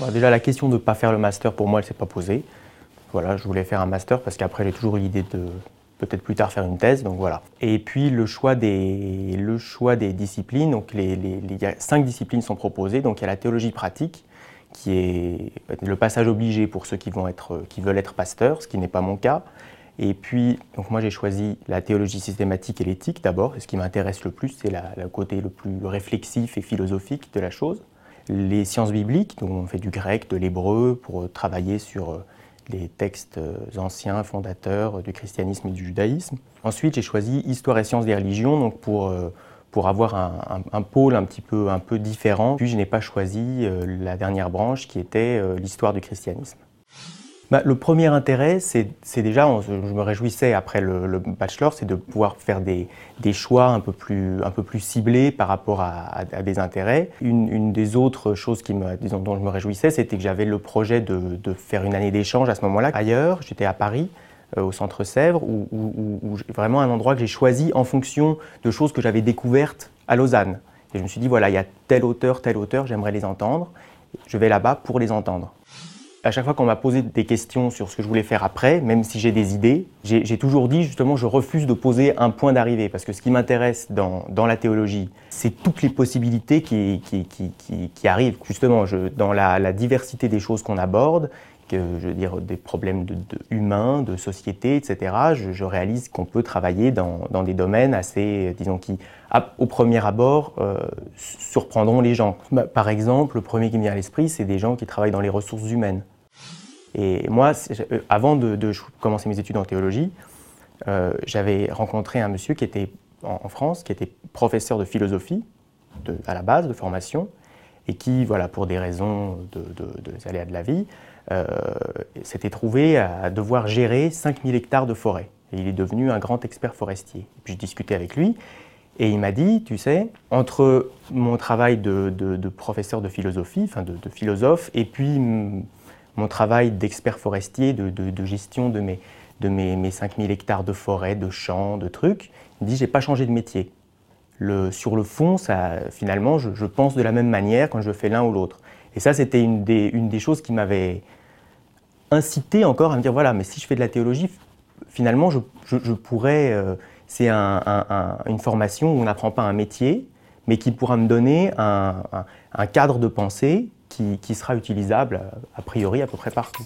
Bah, déjà, la question de ne pas faire le master, pour moi, elle ne s'est pas posée. Voilà, je voulais faire un master parce qu'après, j'ai toujours eu l'idée de peut-être plus tard faire une thèse, donc voilà. Et puis le choix des, le choix des disciplines, donc les, a cinq disciplines sont proposées, donc il y a la théologie pratique, qui est le passage obligé pour ceux qui, vont être, qui veulent être pasteurs, ce qui n'est pas mon cas. Et puis, donc moi j'ai choisi la théologie systématique et l'éthique d'abord, et ce qui m'intéresse le plus, c'est le côté le plus réflexif et philosophique de la chose. Les sciences bibliques, donc on fait du grec, de l'hébreu, pour travailler sur euh, les textes euh, anciens fondateurs du christianisme et du judaïsme. Ensuite, j'ai choisi histoire et sciences des religions, donc pour, euh, pour avoir un, pôle un petit peu, un peu différent. Puis je n'ai pas choisi la dernière branche qui était l'histoire du christianisme. Bah, le premier intérêt, c'est déjà, je me réjouissais après le, bachelor, c'est de pouvoir faire des, choix un peu, plus, ciblés par rapport à, des intérêts. Une, des autres choses qui me, dont je me réjouissais, c'était que j'avais le projet de, faire une année d'échange à ce moment-là. Ailleurs, j'étais à Paris, euh, au Centre Sèvres, où, où, vraiment un endroit que j'ai choisi en fonction de choses que j'avais découvertes à Lausanne. Et je me suis dit, voilà, il y a tel auteur, tel auteur, j'aimerais les entendre. Je vais là-bas pour les entendre à chaque fois qu'on m'a posé des questions sur ce que je voulais faire après, même si j'ai des idées, j'ai toujours dit justement je refuse de poser un point d'arrivée. Parce que ce qui m'intéresse dans, la théologie, c'est toutes les possibilités qui, arrivent. Justement dans la, diversité des choses qu'on aborde, je veux dire des problèmes de, de humains, de société, etc. Je, je réalise qu'on peut travailler dans, dans, des domaines assez, disons, qui au premier abord euh, surprendront les gens. Bah, par exemple, le premier qui me vient à l'esprit, c'est des gens qui travaillent dans les ressources humaines. Et moi, euh, avant de, commencer mes études en théologie, euh, j'avais rencontré un monsieur qui était en, France, qui était professeur de philosophie à la base de formation, et qui, voilà, pour des raisons de, de, aléas de la vie, euh, s'était trouvé à devoir gérer 5000 hectares de forêt. Il est devenu un grand expert forestier. Et puis je discutais avec lui, et il m'a dit, tu sais, entre mon travail de, professeur de philosophie, enfin de, philosophe, et puis mon travail d'expert forestier, de, gestion de mes, de mes, mes 5000 hectares de forêt, de champs, de trucs, il dit, j'ai pas changé de métier. Sur le fond, ça, finalement, je, pense de la même manière quand je fais l'un ou l'autre. Et ça, c'était une des, choses qui m'avait incité encore à me dire, voilà, mais si je fais de la théologie, finalement, je, pourrais... Euh, c'est une formation où on n'apprend pas un métier, mais qui pourra me donner un, cadre de pensée qui, qui sera utilisable a priori à peu près partout.